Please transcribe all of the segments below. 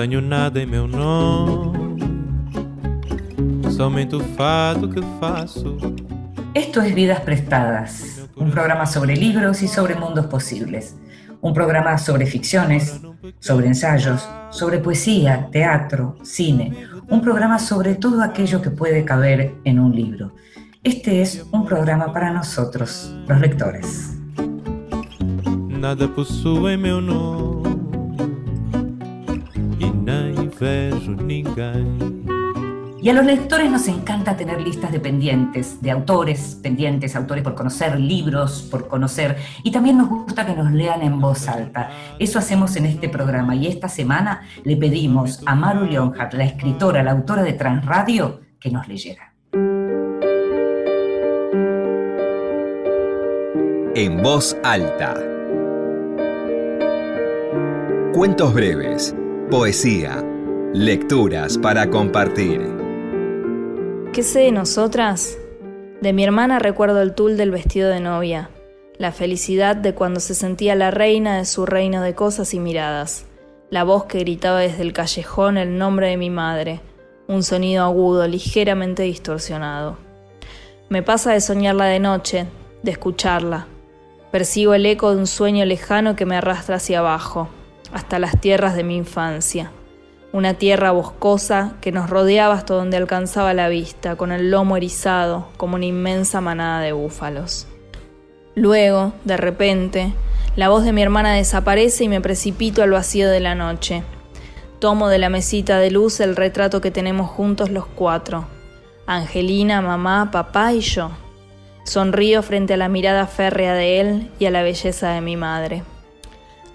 Tenho nada em meu nome, somente o fato que faço. Esto es Vidas Prestadas, un programa sobre libros y sobre mundos posibles. Un programa sobre ficciones, sobre ensayos, sobre poesía, teatro, cine. Un programa sobre todo aquello que puede caber en un libro. Este es un programa para nosotros, los lectores. Nada possui meu nome Y a los lectores nos encanta tener listas de pendientes, de autores pendientes, autores por conocer, libros por conocer, y también nos gusta que nos lean en voz alta. Eso hacemos en este programa y esta semana le pedimos a Maru Leonhardt, la escritora, la autora de Transradio, que nos leyera. En voz alta. Cuentos breves, poesía, lecturas para compartir. ¿Qué sé de nosotras? De mi hermana recuerdo el tul del vestido de novia, la felicidad de cuando se sentía la reina de su reino de cosas y miradas, la voz que gritaba desde el callejón el nombre de mi madre, un sonido agudo ligeramente distorsionado. Me pasa de soñarla de noche, de escucharla. Percibo el eco de un sueño lejano que me arrastra hacia abajo, hasta las tierras de mi infancia una tierra boscosa que nos rodeaba hasta donde alcanzaba la vista, con el lomo erizado como una inmensa manada de búfalos. Luego, de repente, la voz de mi hermana desaparece y me precipito al vacío de la noche. Tomo de la mesita de luz el retrato que tenemos juntos los cuatro. Angelina, mamá, papá y yo. Sonrío frente a la mirada férrea de él y a la belleza de mi madre.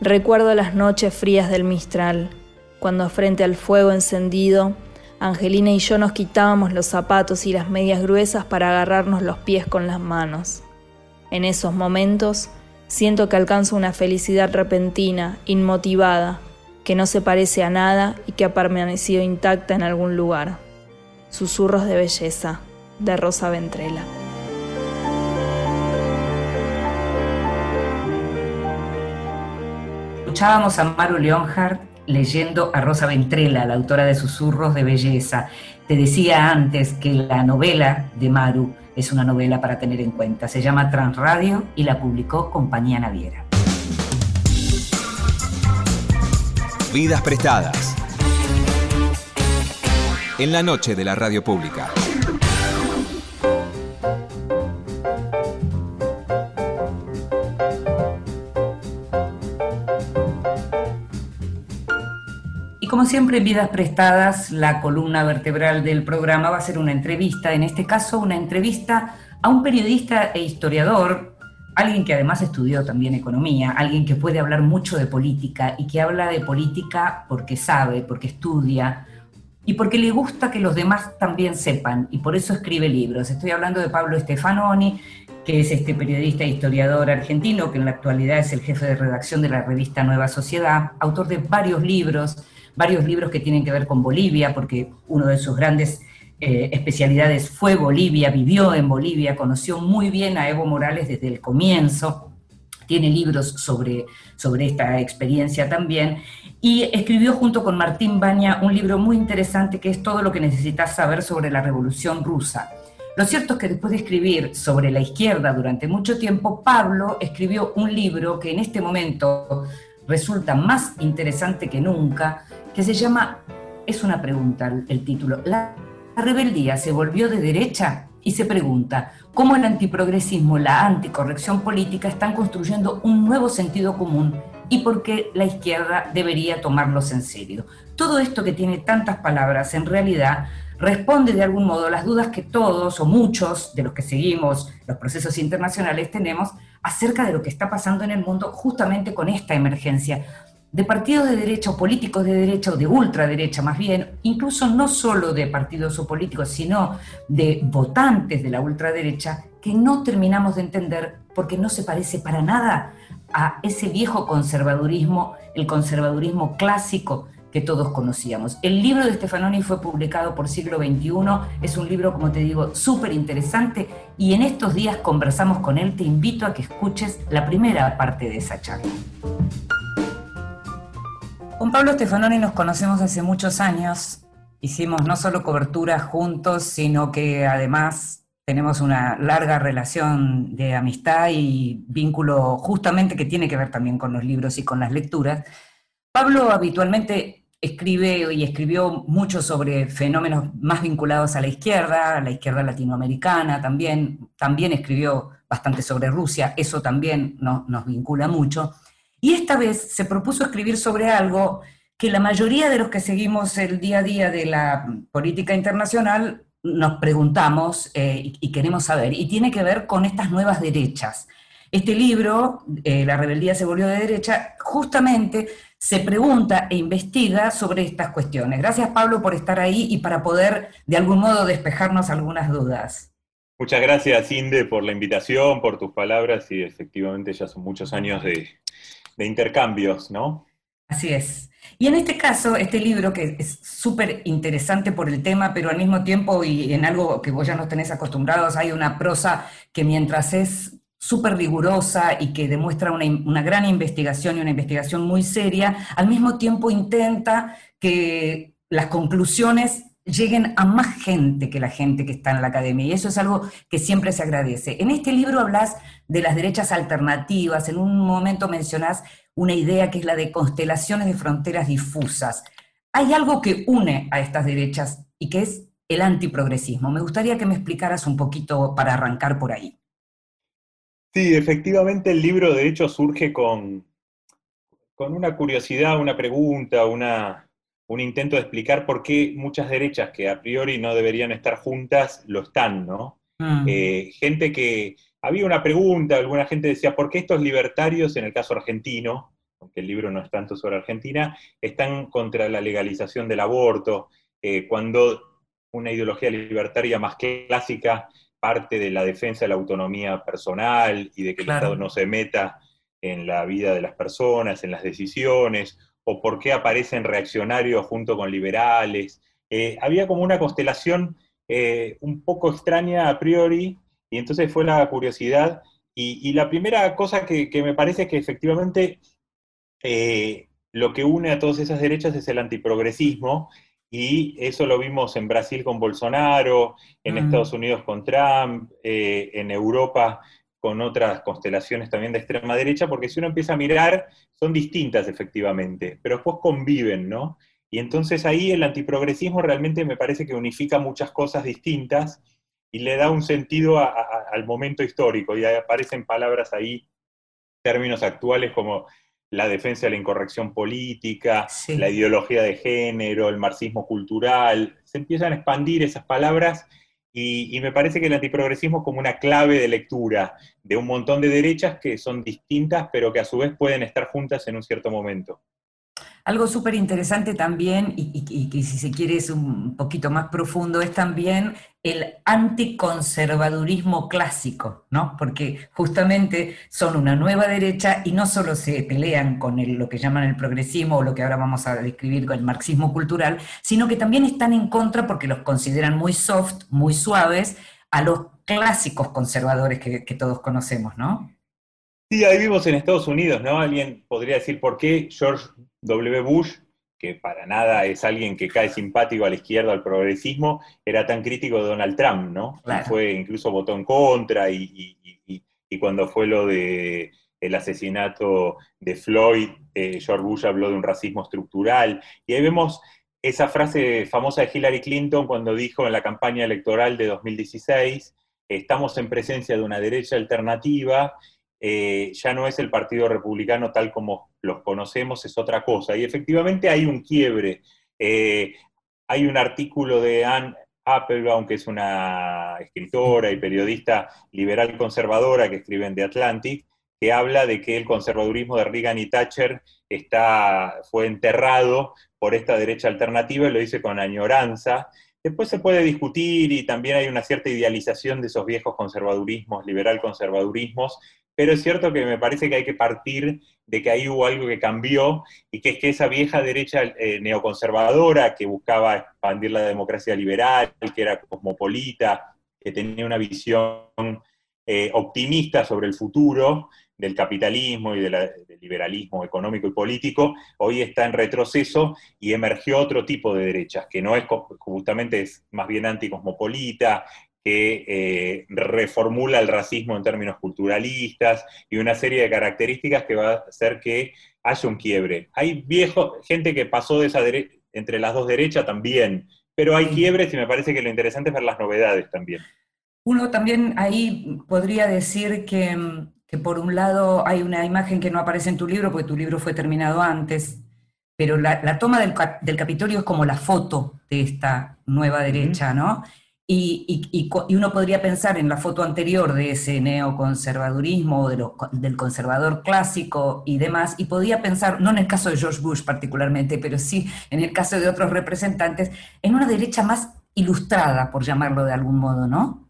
Recuerdo las noches frías del Mistral, cuando frente al fuego encendido, Angelina y yo nos quitábamos los zapatos y las medias gruesas para agarrarnos los pies con las manos. En esos momentos siento que alcanzo una felicidad repentina, inmotivada, que no se parece a nada y que ha permanecido intacta en algún lugar. Susurros de belleza, de Rosa Ventrela. Escuchábamos a Maru Leonhardt leyendo a Rosa Ventrela, la autora de Susurros de Belleza. Te decía antes que la novela de Maru es una novela para tener en cuenta. Se llama Transradio y la publicó Compañía Naviera. Vidas prestadas. En la noche de la radio pública. Como siempre en Vidas Prestadas, la columna vertebral del programa va a ser una entrevista, en este caso una entrevista a un periodista e historiador, alguien que además estudió también economía, alguien que puede hablar mucho de política y que habla de política porque sabe, porque estudia y porque le gusta que los demás también sepan y por eso escribe libros. Estoy hablando de Pablo Stefanoni, que es este periodista e historiador argentino, que en la actualidad es el jefe de redacción de la revista Nueva Sociedad, autor de varios libros, varios libros que tienen que ver con Bolivia, porque uno de sus grandes eh, especialidades fue Bolivia, vivió en Bolivia, conoció muy bien a Evo Morales desde el comienzo, tiene libros sobre, sobre esta experiencia también, y escribió junto con Martín Baña un libro muy interesante que es todo lo que necesitas saber sobre la Revolución Rusa. Lo cierto es que después de escribir sobre la izquierda durante mucho tiempo, Pablo escribió un libro que en este momento resulta más interesante que nunca, que se llama, es una pregunta el título, la, rebeldía se volvió de derecha y se pregunta cómo el antiprogresismo, la anticorrección política están construyendo un nuevo sentido común y por qué la izquierda debería tomarlos en serio. Todo esto que tiene tantas palabras en realidad responde de algún modo las dudas que todos o muchos de los que seguimos los procesos internacionales tenemos acerca de lo que está pasando en el mundo justamente con esta emergencia. De partidos de derecha o políticos de derecha o de ultraderecha más bien, incluso no solo de partidos o políticos, sino de votantes de la ultraderecha, que no terminamos de entender porque no se parece para nada a ese viejo conservadurismo, el conservadurismo clásico que todos conocíamos. El libro de Stefanoni fue publicado por Siglo XXI, es un libro, como te digo, súper interesante y en estos días conversamos con él, te invito a que escuches la primera parte de esa charla. Con Pablo Stefanoni nos conocemos hace muchos años. Hicimos no solo cobertura juntos, sino que además tenemos una larga relación de amistad y vínculo justamente que tiene que ver también con los libros y con las lecturas. Pablo habitualmente escribe y escribió mucho sobre fenómenos más vinculados a la izquierda, a la izquierda latinoamericana también, también escribió bastante sobre Rusia, eso también nos vincula mucho. Y esta vez se propuso escribir sobre algo que la mayoría de los que seguimos el día a día de la política internacional nos preguntamos eh, y, queremos saber, y tiene que ver con estas nuevas derechas. Este libro, eh, La rebeldía se volvió de derecha, justamente se pregunta e investiga sobre estas cuestiones. Gracias Pablo por estar ahí y para poder de algún modo despejarnos algunas dudas. Muchas gracias, Inde, por la invitación, por tus palabras y efectivamente ya son muchos años de, de intercambios, ¿no? Así es. Y en este caso, este libro, que es súper interesante por el tema, pero al mismo tiempo, y en algo que vos ya nos tenés acostumbrados, hay una prosa que mientras es súper rigurosa y que demuestra una, una, gran investigación y una investigación muy seria, al mismo tiempo intenta que las conclusiones lleguen a más gente que la gente que está en la academia, y eso es algo que siempre se agradece. En este libro hablas de las derechas alternativas, en un momento mencionás una idea que es la de constelaciones de fronteras difusas. Hay algo que une a estas derechas y que es el antiprogresismo. Me gustaría que me explicaras un poquito para arrancar por ahí. Sí, efectivamente el libro de hecho surge con, con una curiosidad, una pregunta, una, un intento de explicar por qué muchas derechas que a priori no deberían estar juntas lo están, ¿no? Mm. Eh, gente que, había una pregunta, alguna gente decía, ¿por qué estos libertarios, en el caso argentino, aunque el libro no es tanto sobre Argentina, están contra la legalización del aborto, eh, cuando una ideología libertaria más clásica parte de la defensa de la autonomía personal y de que el Estado no se meta en la vida de las personas, en las decisiones, o por qué aparecen reaccionarios junto con liberales. Eh, había como una constelación eh, un poco extraña a priori, y entonces fue la curiosidad. Y, la primera cosa que, me parece es que efectivamente eh, lo que une a todas esas derechas es el antiprogresismo, y eso lo vimos en Brasil con Bolsonaro, en mm. Estados Unidos con Trump, en Europa con otras constelaciones también de extrema derecha, porque si uno empieza a mirar, son distintas efectivamente, pero después conviven, ¿no? Y entonces ahí el antiprogresismo realmente me parece que unifica muchas cosas distintas y le da un sentido al momento histórico, y aparecen palabras ahí, términos actuales como la defensa de la incorrección política, la ideología de género, el marxismo cultural, se empiezan a expandir esas palabras y, me parece que el antiprogresismo es como una clave de lectura de un montón de derechas que son distintas, pero que a su vez pueden estar juntas en un cierto momento. Algo súper interesante también, y, que si se quiere es un poquito más profundo, es también el anticonservadurismo clásico, ¿no? Porque justamente son una nueva derecha y no solo se pelean con lo que llaman el progresismo o lo que ahora vamos a describir con el marxismo cultural, sino que también están en contra porque los consideran muy soft, muy suaves, a los clásicos conservadores que, que todos conocemos, ¿no? Sí, ahí vimos en Estados Unidos, ¿no? Alguien podría decir por qué George W. Bush, que para nada es alguien que cae simpático a la izquierda, al progresismo, era tan crítico de Donald Trump, ¿no? Fue, incluso votó en contra y, cuando fue lo de el asesinato de Floyd, eh, George Bush habló de un racismo estructural. Y ahí vemos esa frase famosa de Hillary Clinton cuando dijo en la campaña electoral de 2016, estamos en presencia de una derecha alternativa eh, ya no es el Partido Republicano tal como los conocemos, es otra cosa. Y efectivamente hay un quiebre. Eh, hay un artículo de Anne Applebaum, que es una escritora y periodista liberal conservadora que escribe en The Atlantic, que habla de que el conservadurismo de Reagan y Thatcher está, fue enterrado por esta derecha alternativa y lo dice con añoranza. Después se puede discutir y también hay una cierta idealización de esos viejos conservadurismos, liberal conservadurismos, pero es cierto que me parece que hay que partir de que ahí hubo algo que cambió y que es que esa vieja derecha eh, neoconservadora que buscaba expandir la democracia liberal, que era cosmopolita, que tenía una visión eh, optimista sobre el futuro, del capitalismo y del liberalismo económico y político, hoy está en retroceso y emergió otro tipo de derechas, que no es justamente más bien anticosmopolita, que eh, reformula el racismo en términos culturalistas y una serie de características que va a hacer que haya un quiebre. Hay viejo, gente que pasó de esa entre las dos derechas también, pero hay quiebres y me parece que lo interesante es ver las novedades también. Uno también ahí podría decir que, que por un lado hay una imagen que no aparece en tu libro, porque tu libro fue terminado antes, pero la, la toma del, del Capitolio es como la foto de esta nueva derecha, ¿no? Y, y- y uno podría pensar en la foto anterior de ese neoconservadurismo, de lo- del conservador clásico y demás, y podía pensar, no en el caso de George Bush particularmente, pero sí en el caso de otros representantes, en una derecha más ilustrada, por llamarlo de algún modo, ¿no?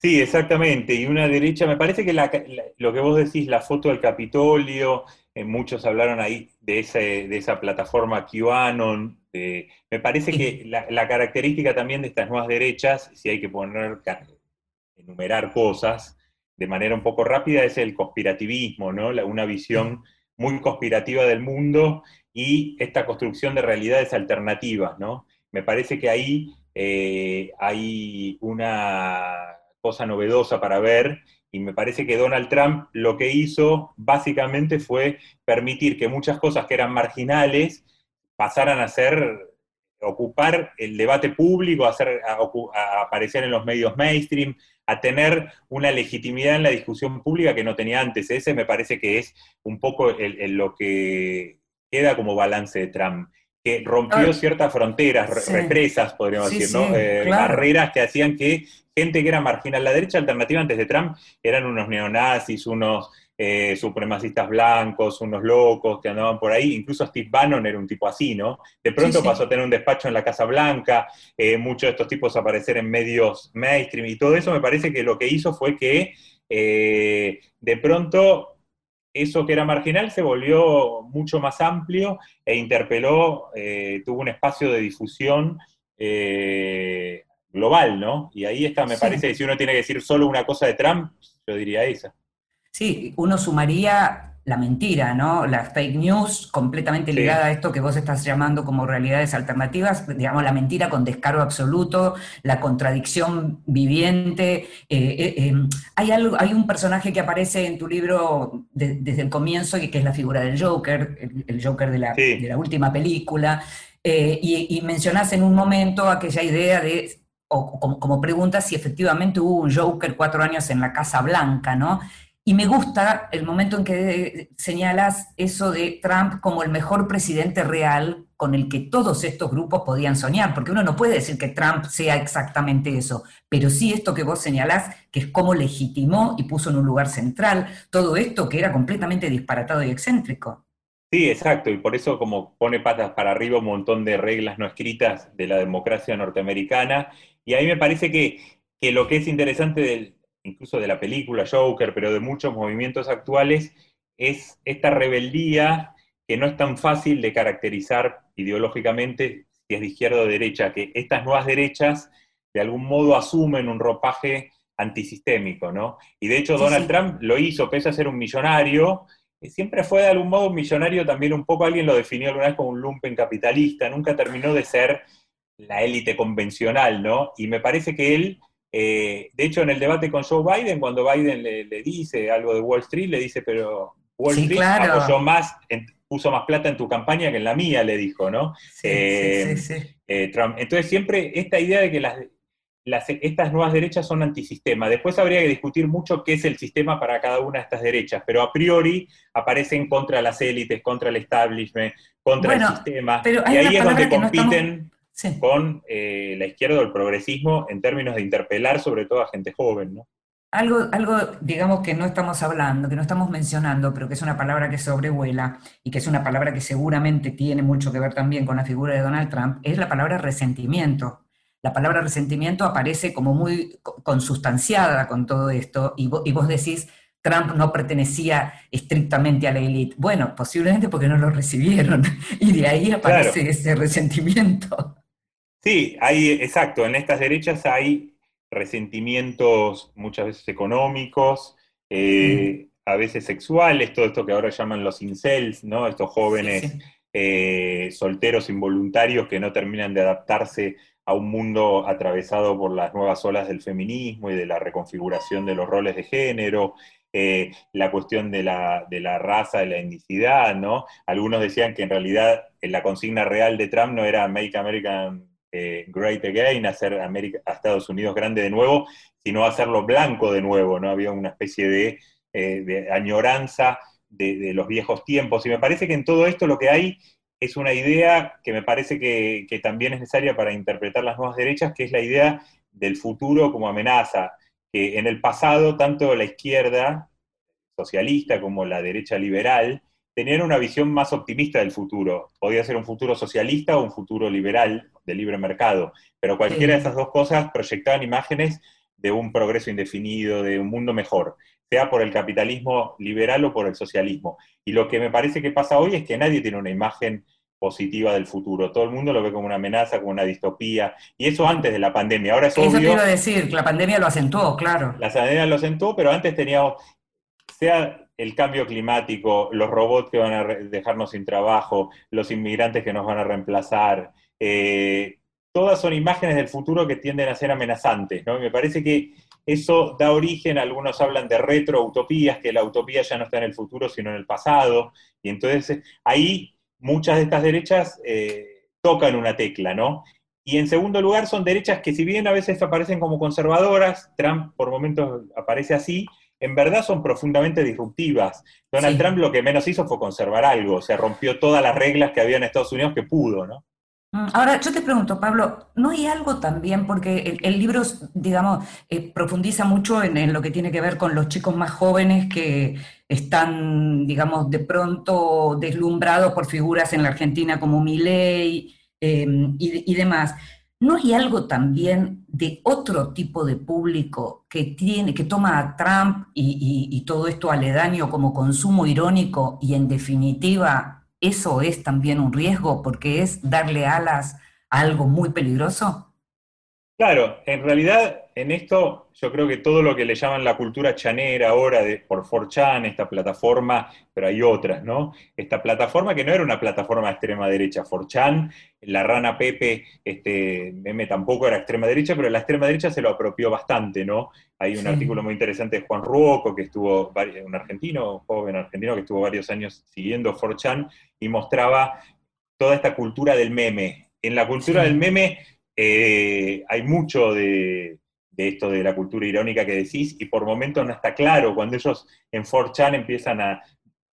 Sí, exactamente. Y una derecha, me parece que la- la- lo que vos decís, la foto del Capitolio, eh, muchos hablaron ahí de, ese, de esa plataforma QAnon. de- me parece que la, la característica también de estas nuevas derechas, si hay que poner, enumerar cosas de manera un poco rápida, es el conspirativismo, ¿no? La- una visión muy conspirativa del mundo y esta construcción de realidades alternativas, ¿no? Me parece que ahí eh, hay una cosa novedosa para ver y me parece que Donald Trump lo que hizo básicamente fue permitir que muchas cosas que eran marginales pasaran a ser ocupar el debate público, a, hacer, a, aparecer en los medios mainstream, a tener una legitimidad en la discusión pública que no tenía antes. Ese me parece que es un poco el- el- lo que queda como balance de Trump, que rompió Ah, ciertas fronteras, sí. represas, podríamos Sí, decir, sí, ¿no? Eh, claro. barreras que hacían que gente que era marginal, la derecha alternativa antes de Trump eran unos neonazis, unos eh, supremacistas blancos, unos locos que andaban por ahí, incluso Steve Bannon era un tipo así, ¿no? De pronto pasó a tener un despacho en la Casa Blanca, eh, muchos de estos tipos aparecer en medios mainstream y todo eso me parece que lo que hizo fue que eh, de pronto eso que era marginal se volvió mucho más amplio e interpeló, eh, tuvo un espacio de difusión eh, global, ¿no? Y ahí está, me Sí. parece que si uno tiene que decir solo una cosa de Trump, yo diría esa. Sí, uno sumaría la mentira, ¿no? La fake news completamente Sí. ligada a esto que vos estás llamando como realidades alternativas, digamos, la mentira con descaro absoluto, la contradicción viviente. eh, eh, eh, hay, algo, hay un personaje que aparece en tu libro de- desde el comienzo, y que es la figura del Joker, el, el Joker de la, Sí. de la última película, eh, y, y mencionás en un momento aquella idea de, o como, como pregunta, si efectivamente hubo un Joker cuatro años en la Casa Blanca, ¿no? Y me gusta el momento en que señalas eso de Trump como el mejor presidente real con el que todos estos grupos podían soñar, porque uno no puede decir que Trump sea exactamente eso, pero sí esto que vos señalás, que es cómo legitimó y puso en un lugar central todo esto que era completamente disparatado y excéntrico. Sí, exacto, y por eso como pone patas para arriba un montón de reglas no escritas de la democracia norteamericana, y a mí me parece que, que lo que es interesante del, incluso de la película Joker, pero de muchos movimientos actuales, es esta rebeldía que no es tan fácil de caracterizar ideológicamente si es de izquierda o de derecha, que estas nuevas derechas de algún modo asumen un ropaje antisistémico, ¿no? Y de hecho Sí, Donald sí. Trump lo hizo, pese a ser un millonario, eh, siempre fue de algún modo un millonario también un poco, alguien lo definió alguna vez como un lumpen capitalista, nunca terminó de ser la élite convencional, ¿no? Y me parece que él, eh, de hecho en el debate con Joe Biden, cuando Biden le, le dice algo de Wall Street, le dice, pero Wall Sí, Street claro. apoyó más, en- puso más plata en tu campaña que en la mía, le dijo, ¿no? Sí, Eh, sí, eh, Trump. Entonces siempre esta idea de que las, las- estas nuevas derechas son antisistema. Después habría que discutir mucho qué es el sistema para cada una de estas derechas, pero a priori aparecen contra las élites, contra el establishment, contra Bueno, el sistema, pero y ahí es donde no estamos- compiten Sí. con eh, la izquierda o el progresismo en términos de interpelar sobre todo a gente joven, ¿no? Algo, algo, digamos, que no estamos hablando, que no estamos mencionando, pero que es una palabra que sobrevuela y que es una palabra que seguramente tiene mucho que ver también con la figura de Donald Trump, es la palabra resentimiento. La palabra resentimiento aparece como muy co- consustanciada con todo esto y, vo- y vos decís, Trump no pertenecía estrictamente a la élite. Bueno, posiblemente porque no lo recibieron y de ahí aparece Claro. ese resentimiento. Sí, hay, exacto, en estas derechas hay resentimientos muchas veces económicos, eh, a veces sexuales, todo esto que ahora llaman los incels, ¿no? Estos jóvenes Sí, sí. eh, solteros involuntarios que no terminan de adaptarse a un mundo atravesado por las nuevas olas del feminismo y de la reconfiguración de los roles de género, eh, la cuestión de la, de la raza, de la etnicidad, ¿no? Algunos decían que en realidad la consigna real de Trump no era Make America eh, Great Again, hacer América, a Estados Unidos grande de nuevo, sino hacerlo blanco de nuevo, ¿no? Había una especie de, eh, añoranza de, de los viejos tiempos. Y me parece que en todo esto lo que hay es una idea que me parece que, que también es necesaria para interpretar las nuevas derechas, que es la idea del futuro como amenaza, que en el pasado tanto la izquierda socialista como la derecha liberal tenían una visión más optimista del futuro. Podía ser un futuro socialista o un futuro liberal de libre mercado, pero cualquiera de esas dos cosas proyectaban imágenes de un progreso indefinido, de un mundo mejor, sea por el capitalismo liberal o por el socialismo. Y lo que me parece que pasa hoy es que nadie tiene una imagen positiva del futuro. Todo el mundo lo ve como una amenaza, como una distopía. Y eso antes de la pandemia. Ahora es Eso obvio, iba a decir, que la pandemia lo acentuó, claro. la pandemia lo sentó, pero antes teníamos, sea el cambio climático, los robots que van a dejarnos sin trabajo, los inmigrantes que nos van a reemplazar, eh, todas son imágenes del futuro que tienden a ser amenazantes, ¿no? Y me parece que eso da origen, algunos hablan de retroutopías, que la utopía ya no está en el futuro, sino en el pasado, y entonces eh, ahí muchas de estas derechas eh, tocan una tecla, ¿no? Y en segundo lugar son derechas que si bien a veces aparecen como conservadoras, Trump por momentos aparece así, en verdad son profundamente disruptivas. Donald Sí. Trump lo que menos hizo fue conservar algo, o sea, rompió todas las reglas que había en Estados Unidos que pudo, ¿no? Mm, Ahora, yo te pregunto, Pablo, ¿no hay algo también? Porque el, libro, digamos, eh, profundiza mucho en, lo que tiene que ver con los chicos más jóvenes que están, digamos, de pronto deslumbrados por figuras en la Argentina como Milei eh, y, demás. ¿No hay algo también de otro tipo de público que tiene, que toma a Trump y todo esto aledaño como consumo irónico y en definitiva eso es también un riesgo porque es darle alas a algo muy peligroso? Claro, en realidad en esto yo creo que todo lo que le llaman la cultura chanera ahora de, por 4chan, esta plataforma, pero hay otras, ¿no? Esta plataforma que no era una plataforma de extrema derecha, 4chan, la rana Pepe, este meme tampoco era extrema derecha, pero la extrema derecha se lo apropió bastante, ¿no? Hay un Sí. artículo muy interesante de Juan Ruoco, que estuvo, un argentino, un joven argentino que estuvo varios años siguiendo 4chan y mostraba toda esta cultura del meme. En la cultura Sí. del meme eh, hay mucho de, de esto de la cultura irónica que decís, y por momentos no está claro. Cuando ellos en 4chan empiezan a.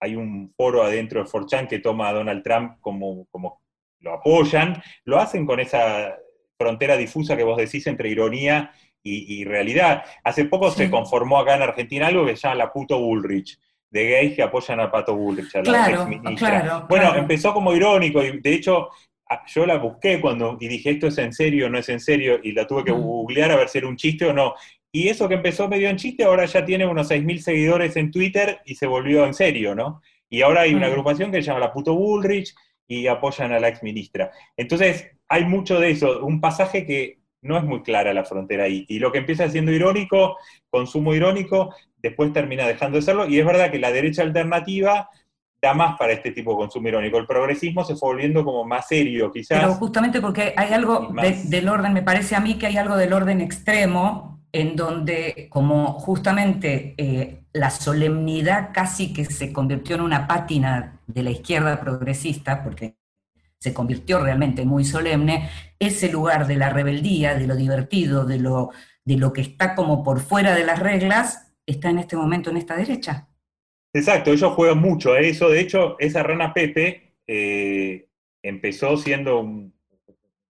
Hay un foro adentro de 4chan que toma a Donald Trump como, como lo apoyan, lo hacen con esa frontera difusa que vos decís entre ironía y, y realidad. Hace poco Sí. se conformó acá en Argentina algo que se llama la puto Bullrich, de gays que apoyan a Pato Bullrich, a la Claro, claro, Bueno, claro. empezó como irónico y de hecho yo la busqué cuando y dije esto es en serio, no es en serio, y la tuve que googlear a ver si era un chiste o no. Y eso que empezó medio en chiste, ahora ya tiene unos 6.000 seguidores en Twitter y se volvió en serio, ¿no? Y ahora hay una agrupación que se llama la Puto Bullrich y apoyan a la ex ministra. Entonces, hay mucho de eso, un pasaje que no es muy clara la frontera ahí. Y lo que empieza siendo irónico, consumo irónico, después termina dejando de serlo. Y es verdad que la derecha alternativa da más para este tipo de consumo irónico. El progresismo se fue volviendo como más serio, quizás. Pero justamente porque hay algo de- del orden, me parece a mí que hay algo del orden extremo, en donde como justamente eh, la solemnidad casi que se convirtió en una pátina de la izquierda progresista, porque se convirtió realmente muy solemne, ese lugar de la rebeldía, de lo divertido, de lo, de lo que está como por fuera de las reglas, está en este momento en esta derecha. Exacto, ellos juegan mucho a eso. De hecho, esa rana Pepe eh, empezó siendo un,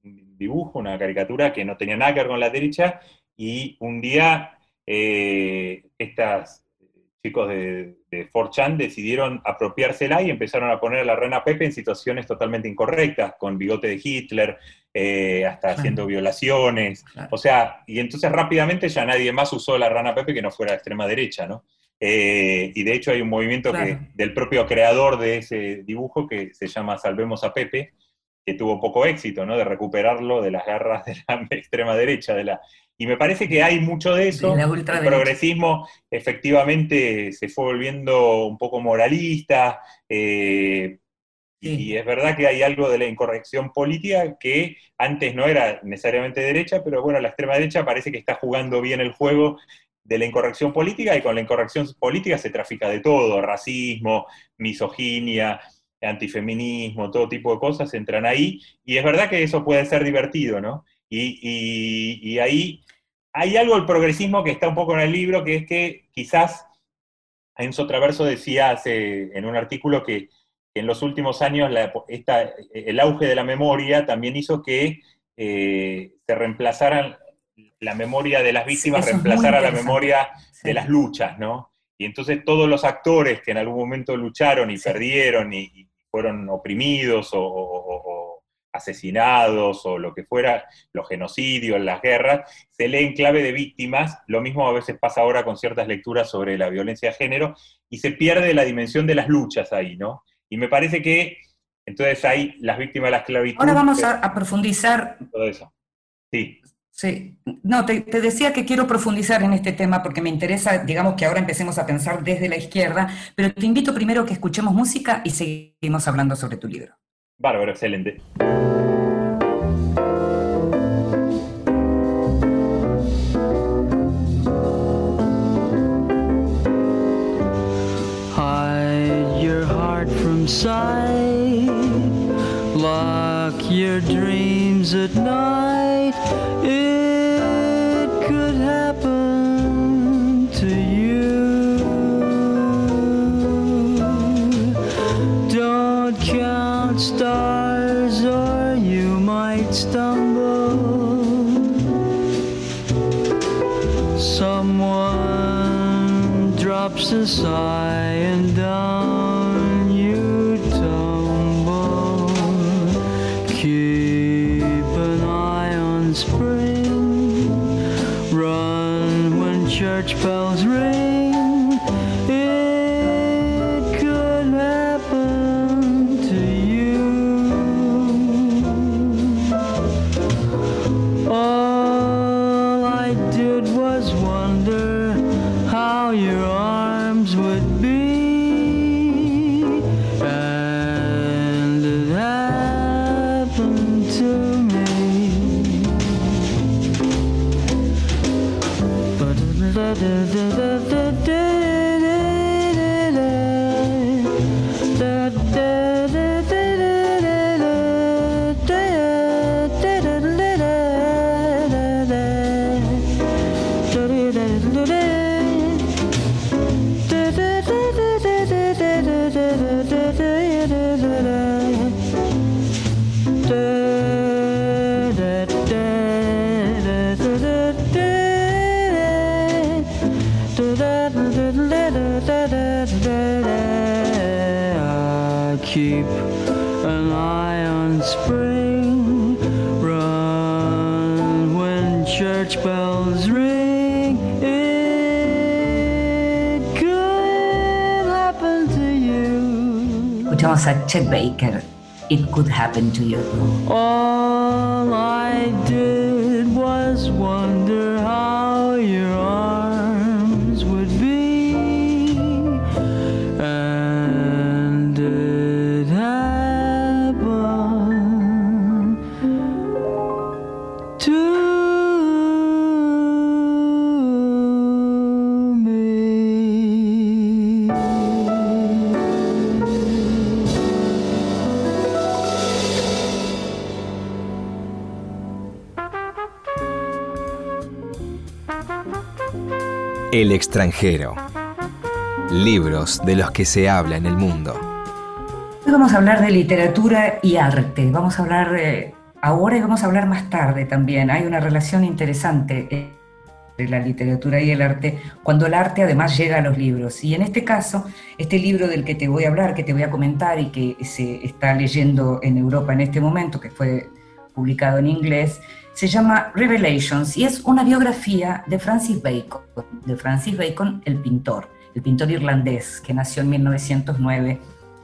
un dibujo, una caricatura que no tenía nada que ver con la derecha, y un día eh, estos chicos de, de 4chan decidieron apropiársela y empezaron a poner a la rana Pepe en situaciones totalmente incorrectas, con bigote de Hitler, eh, hasta Claro. haciendo violaciones. Claro. O sea, y entonces rápidamente ya nadie más usó la rana Pepe que no fuera de extrema derecha, ¿no? Eh, y de hecho hay un movimiento Claro. que, del propio creador de ese dibujo que se llama Salvemos a Pepe, que tuvo poco éxito, ¿no? De recuperarlo de las garras de la extrema derecha, de la, Y me parece que hay mucho de eso. De El progresismo efectivamente se fue volviendo un poco moralista, eh, Sí. y es verdad que hay algo de la incorrección política que antes no era necesariamente derecha, pero bueno, la extrema derecha parece que está jugando bien el juego de la incorrección política y con la incorrección política se trafica de todo, racismo, misoginia, antifeminismo, todo tipo de cosas entran ahí, y es verdad que eso puede ser divertido, ¿no? Y, y- ahí hay algo del progresismo que está un poco en el libro, que es que quizás Enzo Traverso decía hace, en un artículo que, en los últimos años el auge de la memoria también hizo que eh, se reemplazaran la memoria de las víctimas, muy reemplazara la memoria Sí. de las luchas, ¿no? Y entonces todos los actores que en algún momento lucharon y Sí. perdieron y, y fueron oprimidos o, o- o asesinados o lo que fuera, los genocidios, las guerras, se lee en clave de víctimas. Lo mismo a veces pasa ahora con ciertas lecturas sobre la violencia de género y se pierde la dimensión de las luchas ahí, ¿no? Y me parece que entonces hay las víctimas de la esclavitud. Ahora vamos a, a profundizar. Todo eso. Sí. Sí, no, te, te decía que quiero profundizar en este tema porque me interesa, digamos que ahora empecemos a pensar desde la izquierda, pero te invito primero a que escuchemos música y seguimos hablando sobre tu libro. Bárbaro, excelente. Hide your heart from sight. Lock your dreams at night. Drops a Chet Baker, It Could Happen to You. All I did was wonder El extranjero. Libros de los que se habla en el mundo. Hoy vamos a hablar de literatura y arte. Vamos a hablar eh, ahora y vamos a hablar más tarde también. Hay una relación interesante eh, entre la literatura y el arte cuando el arte además llega a los libros. Y en este caso, este libro del que te voy a hablar, que te voy a comentar y que se está leyendo en Europa en este momento, que fue publicado en inglés, se llama Revelations y es una biografía de Francis Bacon, de Francis Bacon, el pintor, el pintor irlandés que nació en 1909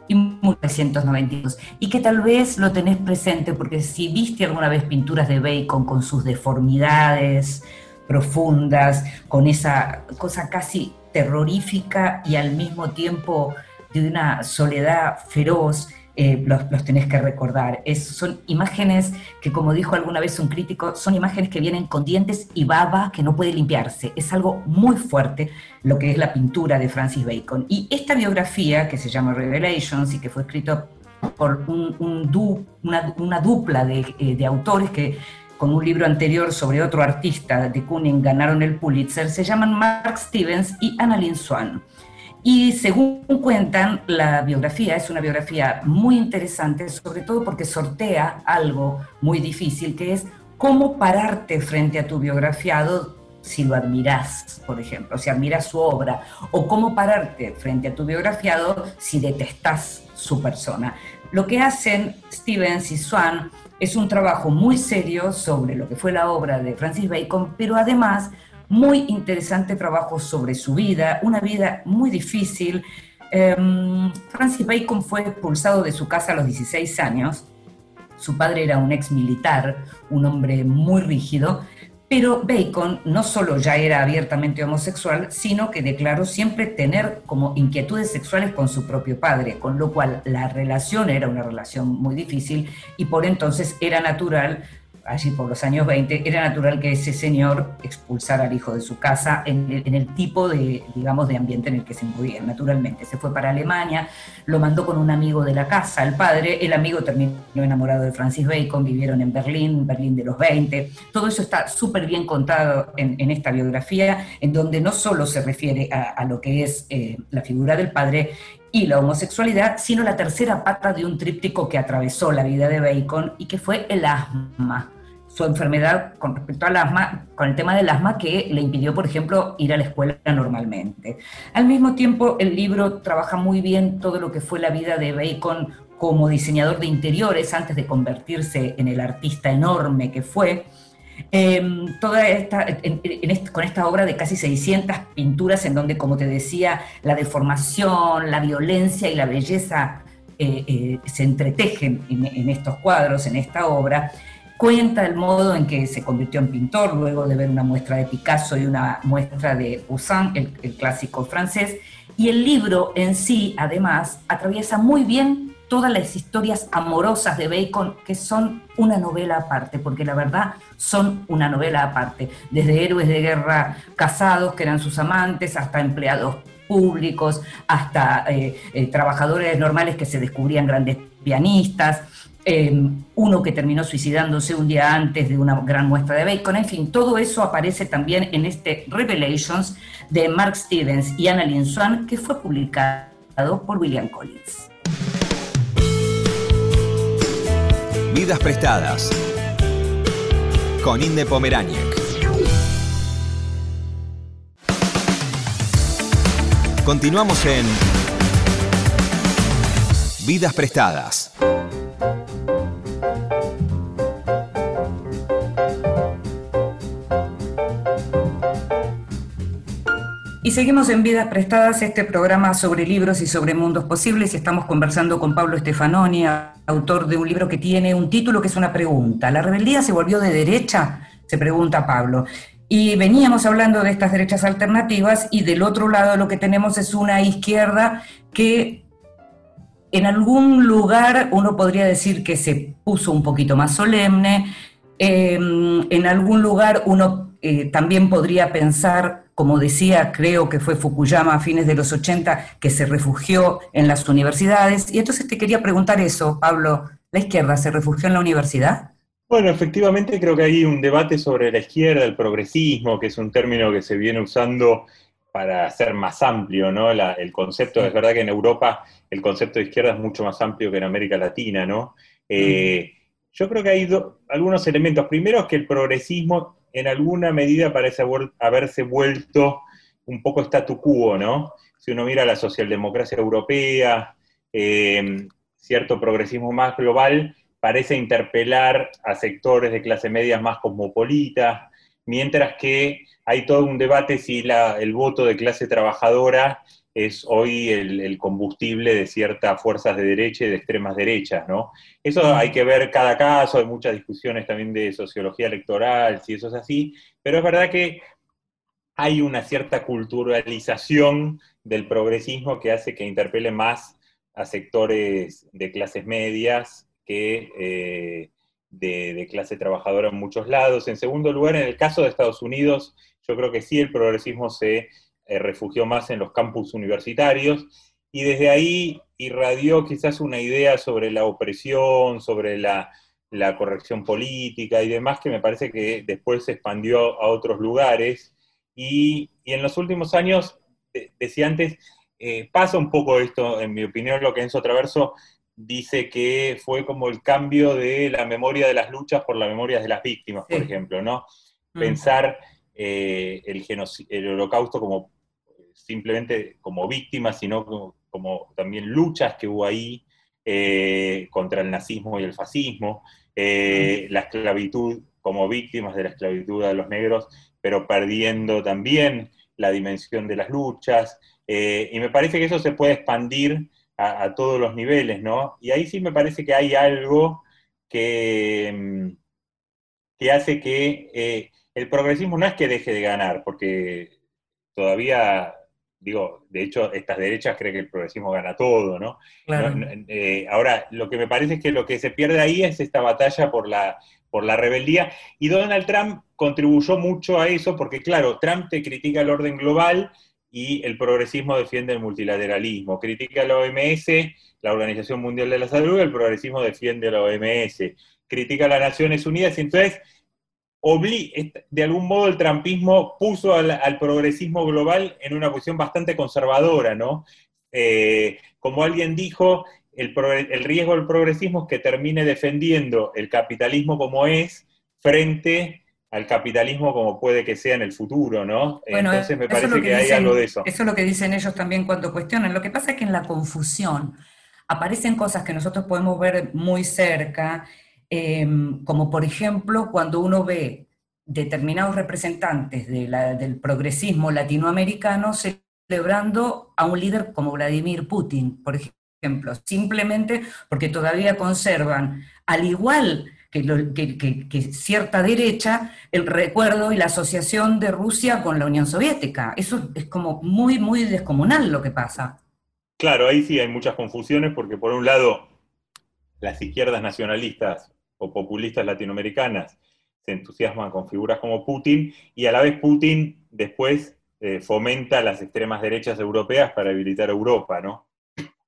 y 1992, y que tal vez lo tenés presente porque si viste alguna vez pinturas de Bacon con sus deformidades, profundas, con esa cosa casi terrorífica y al mismo tiempo de una soledad feroz, eh, los, los, tenés que recordar. Es, son imágenes que, como dijo alguna vez un crítico, son imágenes que vienen con dientes y baba que no puede limpiarse. Es algo muy fuerte lo que es la pintura de Francis Bacon. Y esta biografía, que se llama Revelations y que fue escrito por una, dupla de, eh, de autores que con un libro anterior sobre otro artista de Kooning ganaron el Pulitzer, se llaman Mark Stevens y Annalyn Swan. Y según cuentan, la biografía es una biografía muy interesante, sobre todo porque sortea algo muy difícil, que es cómo pararte frente a tu biografiado si lo admiras, por ejemplo, si admiras su obra, o cómo pararte frente a tu biografiado si detestas su persona. Lo que hacen Stevens y Swan es un trabajo muy serio sobre lo que fue la obra de Francis Bacon, pero además muy interesante trabajo sobre su vida, una vida muy difícil. Um, Francis Bacon fue expulsado de su casa a los 16 años. Su padre era un ex militar, un hombre muy rígido, pero Bacon no solo ya era abiertamente homosexual, sino que declaró siempre tener como inquietudes sexuales con su propio padre, con lo cual la relación era una relación muy difícil y por entonces era natural allí por los años 20, era natural que ese señor expulsara al hijo de su casa en el, tipo de, digamos, de ambiente en el que se movía, naturalmente. Se fue para Alemania, lo mandó con un amigo de la casa, el padre, el amigo terminó enamorado de Francis Bacon, vivieron en Berlín, Berlín de los 20. Todo eso está súper bien contado en, esta biografía, en donde no solo se refiere a, a lo que es eh, la figura del padre, y la homosexualidad, sino la tercera pata de un tríptico que atravesó la vida de Bacon y que fue el asma su enfermedad con respecto al asma, con el tema del asma que le impidió, por ejemplo, ir a la escuela normalmente. Al mismo tiempo, el libro trabaja muy bien todo lo que fue la vida de Bacon como diseñador de interiores antes de convertirse en el artista enorme que fue. Eh, toda esta, con esta obra de casi 600 pinturas en donde, como te decía, la deformación, la violencia y la belleza eh, eh, se entretejen en, en estos cuadros, en esta obra, cuenta el modo en que se convirtió en pintor luego de ver una muestra de Picasso y una muestra de Poussin, el, clásico francés, y el libro en sí, además, atraviesa muy bien todas las historias amorosas de Bacon, que son una novela aparte, porque la verdad son una novela aparte, desde héroes de guerra casados, que eran sus amantes, hasta empleados públicos, hasta eh, eh, trabajadores normales que se descubrían grandes pianistas, eh, uno que terminó suicidándose un día antes de una gran muestra de Bacon, en fin, todo eso aparece también en este Revelations de Mark Stevens y Annalyn Swan, que fue publicado por William Collins. Vidas prestadas con Inde Pomeráñez. Continuamos en Vidas prestadas. Y seguimos en Vidas Prestadas, este programa sobre libros y sobre mundos posibles, y estamos conversando con Pablo Stefanoni, autor de un libro que tiene un título que es una pregunta. ¿La rebeldía se volvió de derecha? Se pregunta Pablo. Y veníamos hablando de estas derechas alternativas y del otro lado lo que tenemos es una izquierda que en algún lugar uno podría decir que se puso un poquito más solemne, eh, en algún lugar uno eh, también podría pensar como decía, creo que fue Fukuyama a fines de los 80, que se refugió en las universidades. Y entonces te quería preguntar eso, Pablo, ¿la izquierda se refugió en la universidad? Bueno, efectivamente creo que hay un debate sobre la izquierda, el progresismo, que es un término que se viene usando para ser más amplio, ¿no? La, el concepto, es verdad que en Europa el concepto de izquierda es mucho más amplio que en América Latina, ¿no? Eh, yo creo que hay do, algunos elementos. Primero es que el progresismo en alguna medida parece haberse vuelto un poco statu quo, ¿no? Si uno mira la socialdemocracia europea, eh, cierto progresismo más global, parece interpelar a sectores de clase media más cosmopolitas, mientras que hay todo un debate si el voto de clase trabajadora es hoy el, el combustible de ciertas fuerzas de derecha y de extremas derechas, ¿no? Eso hay que ver cada caso, hay muchas discusiones también de sociología electoral, si eso es así, pero es verdad que hay una cierta culturalización del progresismo que hace que interpele más a sectores de clases medias que eh, de, de clase trabajadora en muchos lados. En segundo lugar, en el caso de Estados Unidos, yo creo que sí el progresismo se eh, refugió más en los campus universitarios y desde ahí irradió quizás una idea sobre la opresión, sobre la, la corrección política y demás, que me parece que después se expandió a otros lugares. Y, y en los últimos años, de- decía antes, eh, pasa un poco esto, en mi opinión, lo que Enzo Traverso dice que fue como el cambio de la memoria de las luchas por la memoria de las víctimas, por ejemplo, ¿no? Mm. Pensar eh, el, el holocausto como simplemente como víctimas, sino como, como también luchas que hubo ahí eh, contra el nazismo y el fascismo, eh, la esclavitud como víctimas de la esclavitud de los negros, pero perdiendo también la dimensión de las luchas, eh, y me parece que eso se puede expandir a, a todos los niveles, ¿no? Y ahí sí me parece que hay algo que, mm, que hace que el progresismo no es que deje de ganar, porque todavía, digo, de hecho, estas derechas creen que el progresismo gana todo, ¿no? Claro. No, eh, ahora, lo que me parece es que lo que se pierde ahí es esta batalla por la, por la rebeldía, y Donald Trump contribuyó mucho a eso, porque claro, Trump te critica el orden global y el progresismo defiende el multilateralismo, critica la OMS, la Organización Mundial de la Salud, el progresismo defiende la OMS, critica a las Naciones Unidas, y entonces de algún modo el trampismo puso al, al progresismo global en una posición bastante conservadora, ¿no? Eh, como alguien dijo, el, riesgo del progresismo es que termine defendiendo el capitalismo como es frente al capitalismo como puede que sea en el futuro, ¿no? Bueno, Entonces me es parece que, hay algo de eso. Eso es lo que dicen ellos también cuando cuestionan. Lo que pasa es que en la confusión aparecen cosas que nosotros podemos ver muy cerca, eh, como por ejemplo cuando uno ve determinados representantes del progresismo latinoamericano celebrando a un líder como Vladimir Putin, por ejemplo, simplemente porque todavía conservan, al igual que- que cierta derecha, el recuerdo y la asociación de Rusia con la Unión Soviética. Eso es como muy, muy descomunal lo que pasa. Claro, ahí sí hay muchas confusiones porque por un lado las izquierdas nacionalistas populistas latinoamericanas se entusiasman con figuras como Putin y a la vez Putin después eh, fomenta las extremas derechas europeas para debilitar Europa, ¿no?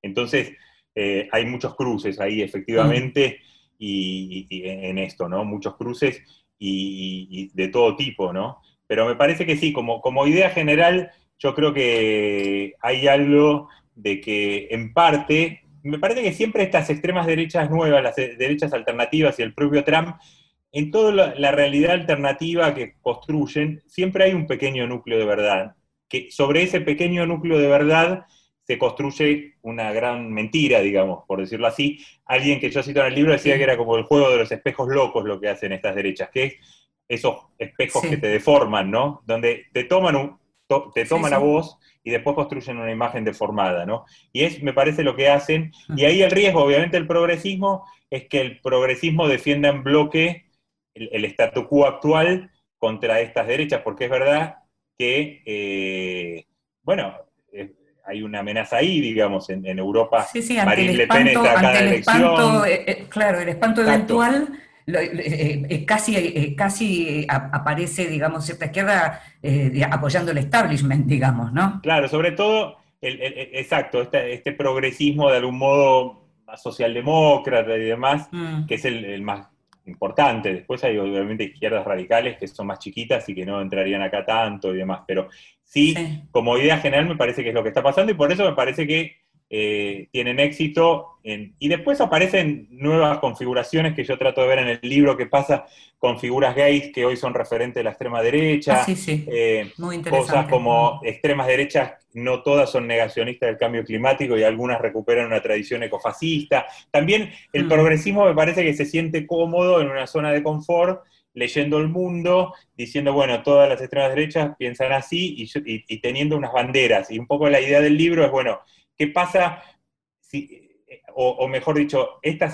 Entonces eh, hay muchos cruces ahí efectivamente y en esto, ¿no? Muchos cruces y, y de todo tipo, ¿no? Pero me parece que sí, como, como idea general, yo creo que hay algo de que en parte, me parece que siempre estas extremas derechas nuevas, las derechas alternativas y el propio Trump, en toda la, realidad alternativa que construyen, siempre hay un pequeño núcleo de verdad, que sobre ese pequeño núcleo de verdad se construye una gran mentira, digamos, por decirlo así. Alguien que yo cito en el libro decía que era como el juego de los espejos locos lo que hacen estas derechas, que es esos espejos Sí. que te deforman, ¿no? Donde te toman, un, to- te toman sí. a vos y después construyen una imagen deformada, ¿no? Y es, me parece, lo que hacen. Y ahí el riesgo, obviamente, del progresismo es que el progresismo defienda en bloque el, el statu quo actual contra estas derechas, porque es verdad que, eh, bueno, eh, hay una amenaza ahí, digamos, en, en Europa. Sí, sí, ante Marine el Le Pen espanto, está cada ante el elección. espanto, eh, eh, claro, el espanto Exacto. eventual, casi, eh, casi a- aparece, digamos, cierta izquierda eh, apoyando el establishment, digamos, ¿no? Claro, sobre todo, el- el- el- exacto, este, este progresismo de algún modo socialdemócrata y demás, Mm. que es el, el más importante. Después hay obviamente izquierdas radicales que son más chiquitas y que no entrarían acá tanto y demás, pero sí, Sí. como idea general me parece que es lo que está pasando y por eso me parece que eh, tienen éxito. en- y después aparecen nuevas configuraciones que yo trato de ver en el libro que pasa con figuras gays que hoy son referentes de la extrema derecha. Ah, sí, sí, eh, muy interesante. cosas como extremas derechas, no todas son negacionistas del cambio climático y algunas recuperan una tradición ecofascista. También el Mm. progresismo me parece que se siente cómodo en una zona de confort leyendo el mundo, diciendo, bueno, todas las extremas derechas piensan así y, yo- y- y teniendo unas banderas. Y un poco la idea del libro es, bueno, ¿qué pasa si, o, mejor dicho, estas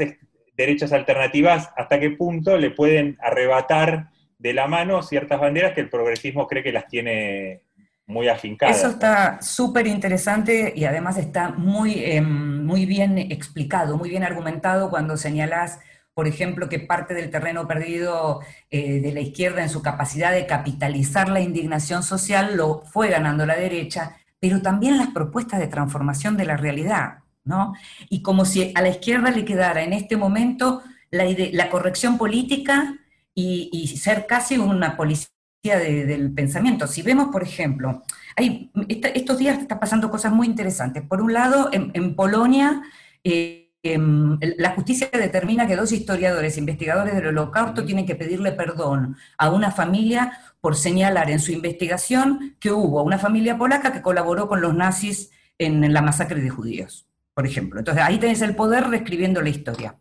derechas alternativas, hasta qué punto le pueden arrebatar de la mano ciertas banderas que el progresismo cree que las tiene muy afincadas? Eso está súper interesante y además está muy, eh, muy bien explicado, muy bien argumentado cuando señalas, por ejemplo, que parte del terreno perdido eh, de la izquierda en su capacidad de capitalizar la indignación social lo fue ganando la derecha, pero también las propuestas de transformación de la realidad, ¿no? Y como si a la izquierda le quedara en este momento la, corrección política y, ser casi una policía de- del pensamiento. Si vemos, por ejemplo, estos días está pasando cosas muy interesantes. Por un lado, en, Polonia, eh, la justicia determina que dos historiadores, investigadores del holocausto, tienen que pedirle perdón a una familia por señalar en su investigación que hubo una familia polaca que colaboró con los nazis en la masacre de judíos, por ejemplo. Entonces ahí tenés el poder reescribiendo la historia.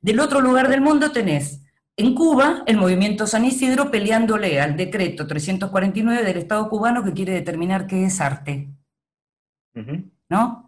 Del otro lugar del mundo tenés en Cuba el movimiento San Isidro peleándole al decreto 349 del Estado cubano que quiere determinar qué es arte. ¿no?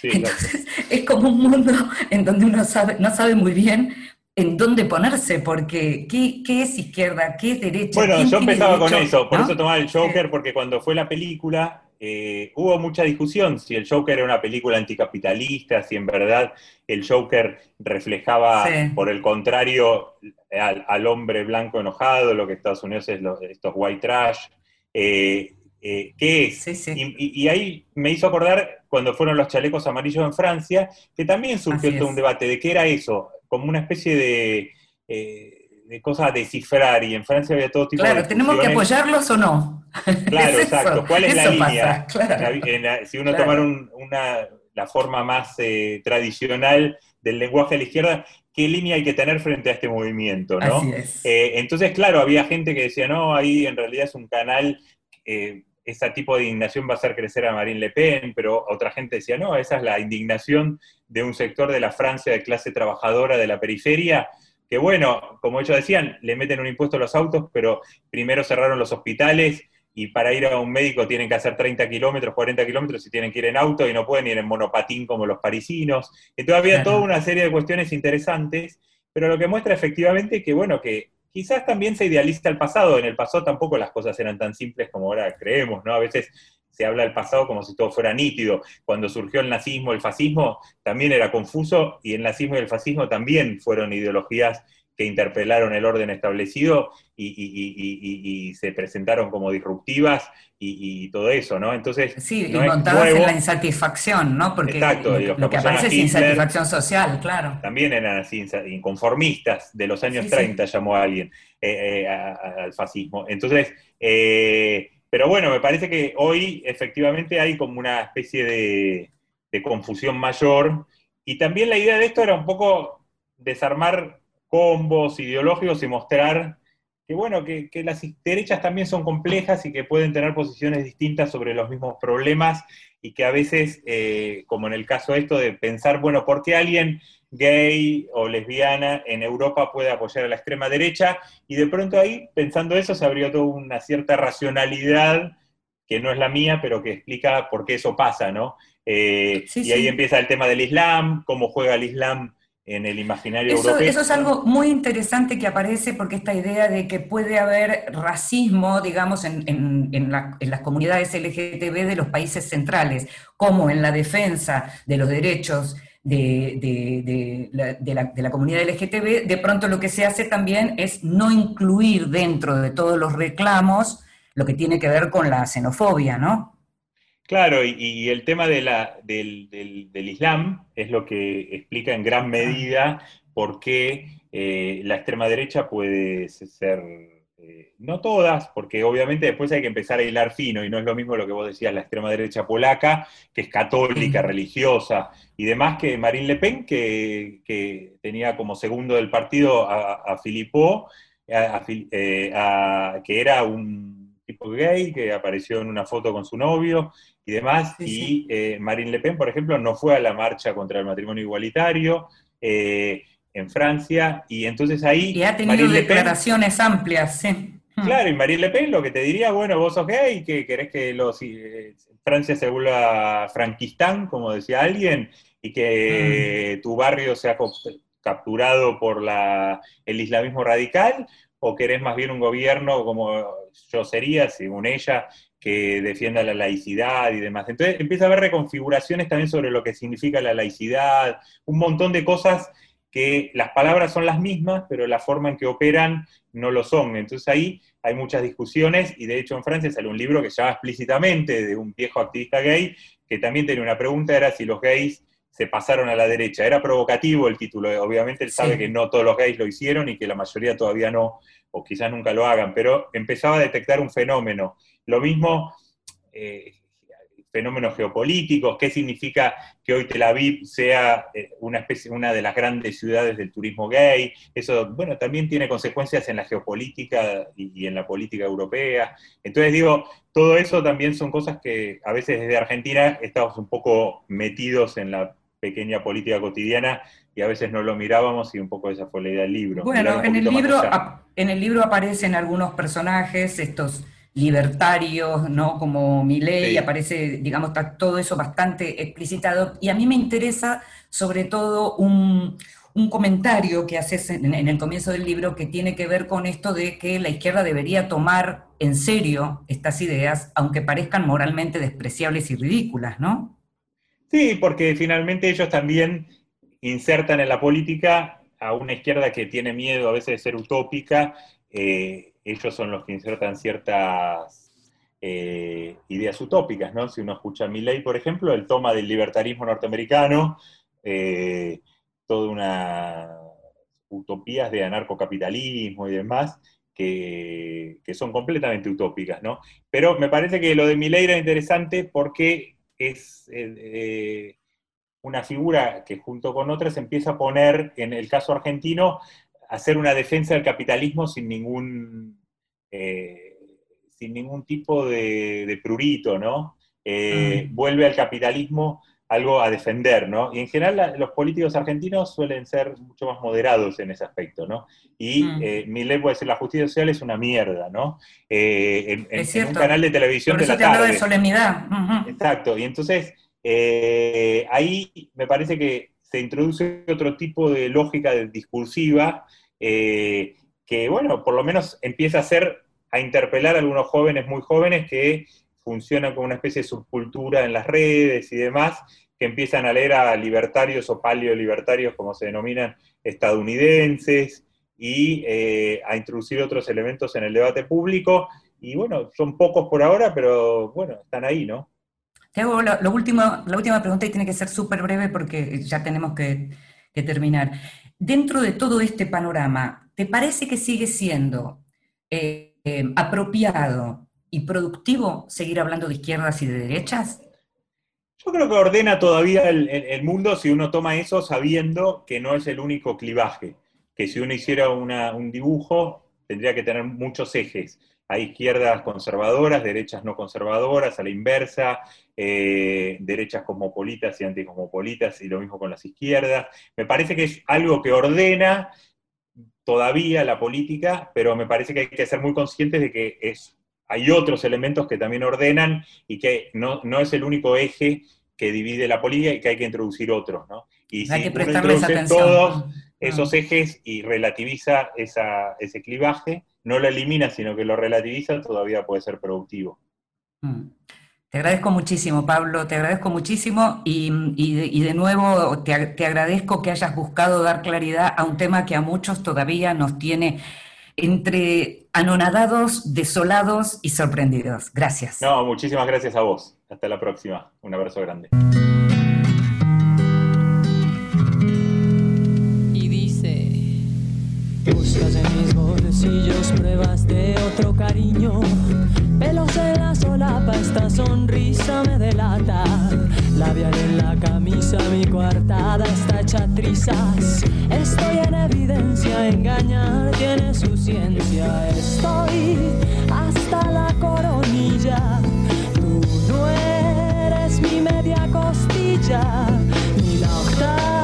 Sí, claro. Entonces es como un mundo en donde uno sabe, no sabe muy bien en dónde ponerse, porque ¿qué, qué es izquierda? ¿Qué es derecha? Bueno, ¿Quién yo empezaba con eso, por ¿No? eso tomaba el Joker, porque cuando fue la película eh, hubo mucha discusión si el Joker era una película anticapitalista, si en verdad el Joker reflejaba, Sí. por el contrario, al, al hombre blanco enojado, lo que Estados Unidos es los, estos white trash. Eh, eh, ¿Qué es? Sí, sí. Y, ahí me hizo acordar cuando fueron los chalecos amarillos en Francia, que también surgió todo un debate de qué era eso, como una especie de, eh, de cosa a descifrar, y en Francia había todo tipo de Claro, ¿tenemos que apoyarlos o no? Claro, Es exacto. ¿Cuál es la línea? pasa, claro. La- en la- si uno Claro. tomara un- una, la forma más eh, tradicional del lenguaje de la izquierda, ¿qué línea hay que tener frente a este movimiento? ¿no? Así es. Eh, entonces, claro, había gente que decía, no, ahí en realidad es un canal, eh, ese tipo de indignación va a hacer crecer a Marine Le Pen, pero otra gente decía, no, esa es la indignación de un sector de la Francia de clase trabajadora de la periferia, que bueno, como ellos decían, le meten un impuesto a los autos, pero primero cerraron los hospitales y para ir a un médico tienen que hacer 30 kilómetros, 40 kilómetros y tienen que ir en auto y no pueden ir en monopatín como los parisinos. Entonces había toda una serie de cuestiones interesantes, pero lo que muestra efectivamente que, bueno, que quizás también se idealiza el pasado. En el pasado tampoco las cosas eran tan simples como ahora creemos, ¿no? A veces se habla del pasado como si todo fuera nítido. Cuando surgió el nazismo, el fascismo, también era confuso, y el nazismo y el fascismo también fueron ideologías que interpelaron el orden establecido y, y- y- y- y se presentaron como disruptivas y, todo eso, ¿no? Entonces, Sí, no y montadas en la insatisfacción, ¿no? Porque Exacto, lo, que lo que apoyaban aparece es Hitler- insatisfacción social, claro. también eran así, inconformistas, de los años Sí, sí. 30 llamó a alguien eh, eh, a- a- al fascismo. Entonces, eh, pero bueno, me parece que hoy efectivamente hay como una especie de, de confusión mayor, y también la idea de esto era un poco desarmar combos ideológicos y mostrar que bueno, que, que las derechas también son complejas y que pueden tener posiciones distintas sobre los mismos problemas y que a veces, eh, como en el caso de esto, de pensar, bueno, ¿por qué alguien gay o lesbiana en Europa puede apoyar a la extrema derecha? Y de pronto ahí, pensando eso, se abrió toda una cierta racionalidad, que no es la mía, pero que explica por qué eso pasa, ¿no? Eh, Sí, y ahí sí. empieza el tema del Islam, cómo juega el Islam en el imaginario Eso, europeo. eso es algo muy interesante que aparece porque esta idea de que puede haber racismo, digamos, en, en- en la- en las comunidades LGTB de los países centrales, como en la defensa de los derechos de, de- de la, de la- de la comunidad LGTB, de pronto lo que se hace también es no incluir dentro de todos los reclamos lo que tiene que ver con la xenofobia, ¿no? Claro, y, y el tema de la, del, del- del Islam es lo que explica en gran medida por qué eh, la extrema derecha puede ser, eh, no todas, porque obviamente después hay que empezar a hilar fino, y no es lo mismo lo que vos decías, la extrema derecha polaca, que es católica, religiosa, y demás que Marine Le Pen, que, que tenía como segundo del partido a, a Philippot, a- eh, a- que era un tipo gay, que apareció en una foto con su novio y demás, Sí, y eh, Marine Le Pen, por ejemplo, no fue a la marcha contra el matrimonio igualitario, eh, en Francia, y entonces ahí... Y ha tenido Marine Le Pen- declaraciones amplias, sí. Claro, y Marine Le Pen lo que te diría, bueno, vos sos gay, que querés que los, eh, Francia se vuelva franquistán, como decía alguien, y que tu barrio sea capturado por la, el islamismo radical, o querés más bien un gobierno como yo sería, según ella, que defienda la laicidad y demás. Entonces empieza a haber reconfiguraciones también sobre lo que significa la laicidad, un montón de cosas que las palabras son las mismas, pero la forma en que operan no lo son. Entonces ahí hay muchas discusiones y de hecho en Francia sale un libro que se llama explícitamente de un viejo activista gay que también tenía una pregunta, era si los gays se pasaron a la derecha. Era provocativo el título, obviamente él sabe Sí. que no todos los gays lo hicieron y que la mayoría todavía no, o quizás nunca lo hagan, pero empezaba a detectar un fenómeno. Lo mismo, eh, fenómenos geopolíticos, qué significa que hoy Tel Aviv sea eh, una especie, una de las grandes ciudades del turismo gay. Eso, bueno, también tiene consecuencias en la geopolítica y, y en la política europea. Entonces digo, todo eso también son cosas que a veces desde Argentina estamos un poco metidos en la pequeña política cotidiana y a veces no lo mirábamos y un poco esa fue la idea del libro. Bueno, en el, libro, en el libro aparecen algunos personajes, estos libertarios, ¿no? Como Milei, Sí. aparece, digamos, está todo eso bastante explicitado. Y a mí me interesa, sobre todo, un, un comentario que haces en, en el comienzo del libro que tiene que ver con esto de que la izquierda debería tomar en serio estas ideas, aunque parezcan moralmente despreciables y ridículas, ¿no? Sí, porque finalmente ellos también insertan en la política a una izquierda que tiene miedo a veces de ser utópica. eh, ellos son los que insertan ciertas eh, ideas utópicas, ¿no? Si uno escucha a Milley, por ejemplo, él toma del libertarismo norteamericano eh, toda una utopías de anarcocapitalismo y demás, que, que son completamente utópicas, ¿no? Pero me parece que lo de Milley era interesante porque es eh, eh, una figura que junto con otras empieza a poner, en el caso argentino, a hacer una defensa del capitalismo sin ningún, eh, sin ningún tipo de, de prurito, ¿no? Eh, Mm. Vuelve al capitalismo algo a defender, ¿no? Y en general la- los políticos argentinos suelen ser mucho más moderados en ese aspecto, ¿no? Y Mm. eh, Milei puede decir la justicia social es una mierda, ¿no? Eh, en, en- Es en un canal de televisión Por de eso la te tarde. de solemnidad. Exacto, y entonces eh, ahí me parece que se introduce otro tipo de lógica de- discursiva eh, que, bueno, por lo menos empieza a hacer, a interpelar a algunos jóvenes muy jóvenes que funcionan como una especie de subcultura en las redes y demás, que empiezan a leer a libertarios o paleolibertarios, como se denominan, estadounidenses, y eh, a introducir otros elementos en el debate público. Y bueno, son pocos por ahora, pero bueno, están ahí, ¿no? Te hago la, lo la última pregunta y tiene que ser súper breve porque ya tenemos que, que terminar. Dentro de todo este panorama, ¿te parece que sigue siendo eh, eh, apropiado y productivo seguir hablando de izquierdas y de derechas? Yo creo que ordena todavía el, mundo si uno toma eso sabiendo que no es el único clivaje, que si uno hiciera un dibujo tendría que tener muchos ejes. Hay izquierdas conservadoras, derechas no conservadoras, a la inversa, eh, derechas cosmopolitas y anticosmopolitas, y lo mismo con las izquierdas. Me parece que es algo que ordena todavía la política, pero me parece que hay que ser muy conscientes de que es, hay otros elementos que también ordenan y que no, no es el único eje que divide la política y que hay que introducir otros, ¿no? Y Hay si que uno introduce atención. todos esos ejes y relativiza esa- ese clivaje, no lo elimina, sino que lo relativiza, todavía puede ser productivo. Mm. Te agradezco muchísimo, Pablo, te agradezco muchísimo y, y de, y de nuevo te, te agradezco que hayas buscado dar claridad a un tema que a muchos todavía nos tiene entre anonadados, desolados y sorprendidos. Gracias. No, muchísimas gracias a vos. Hasta la próxima. Un abrazo grande. y dice Buscas en mis bolsillos pruebas de otro cariño Pelos en la solapa, esta sonrisa me delata Labial en la camisa, mi coartada está hecha trizas. Estoy en evidencia, engañar tiene su ciencia. Estoy hasta la coronilla. Tú no eres mi media costilla Ni la octava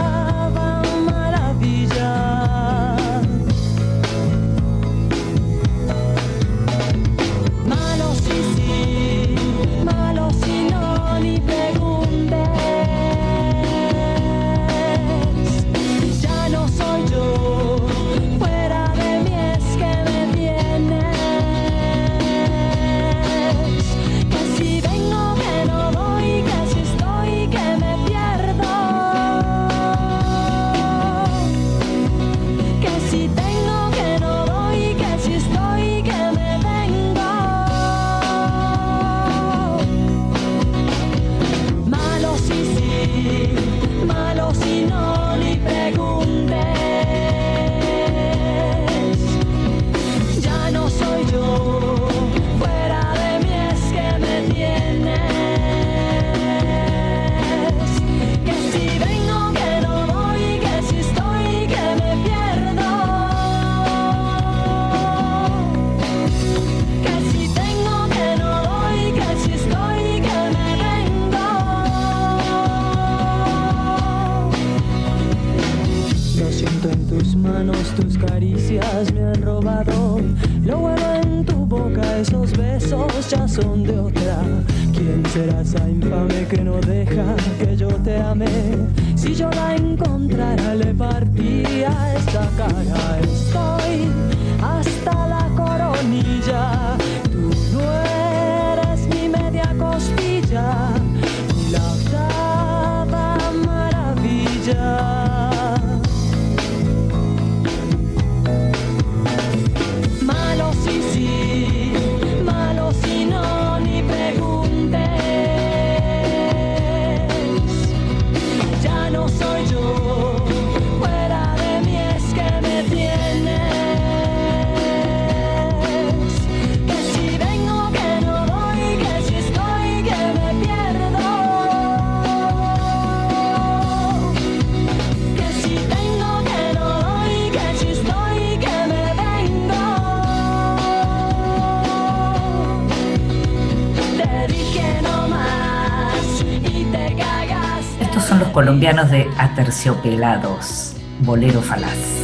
colombianos de Aterciopelados, Bolero Falaz.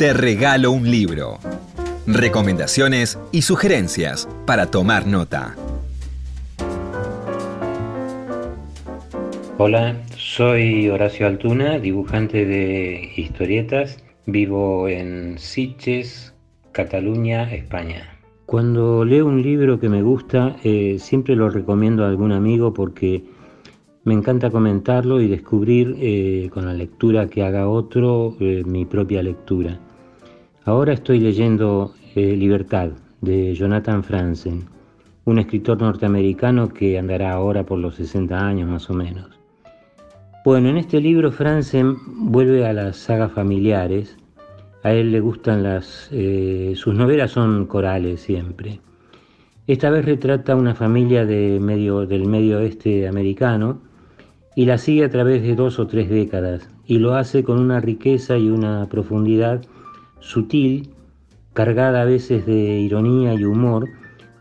Te regalo un libro. Recomendaciones y sugerencias para tomar nota. Hola, soy Horacio Altuna, dibujante de historietas. Vivo en Sitges, Cataluña, España. Cuando leo un libro que me gusta, eh, siempre lo recomiendo a algún amigo porque me encanta comentarlo y descubrir eh, con la lectura que haga otro eh, mi propia lectura. Ahora estoy leyendo eh, Libertad de Jonathan Franzen, un escritor norteamericano que andará ahora por los 60 años más o menos. Bueno, en este libro Franzen vuelve a las sagas familiares. A él le gustan las... eh, sus novelas son corales siempre. Esta vez retrata una familia de medio, del medio oeste americano y la sigue a través de dos o tres décadas y lo hace con una riqueza y una profundidad sutil, cargada a veces de ironía y humor,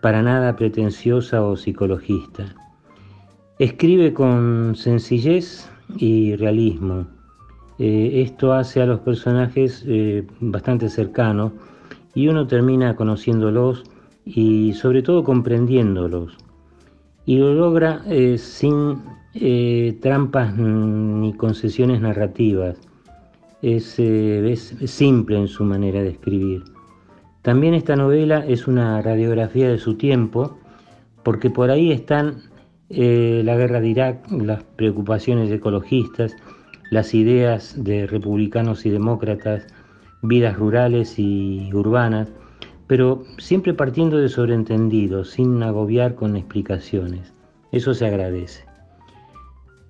para nada pretenciosa o psicologista. Escribe con sencillez y realismo. Eh, esto hace a los personajes eh, bastante cercanos y uno termina conociéndolos y sobre todo comprendiéndolos. Y lo logra eh, sin trampas ni concesiones narrativas. Es, eh, es simple en su manera de escribir. También esta novela es una radiografía de su tiempo, porque por ahí están eh, la guerra de Irak, las preocupaciones ecologistas, las ideas de republicanos y demócratas, vidas rurales y urbanas, pero siempre partiendo de sobreentendidos, sin agobiar con explicaciones. Eso se agradece.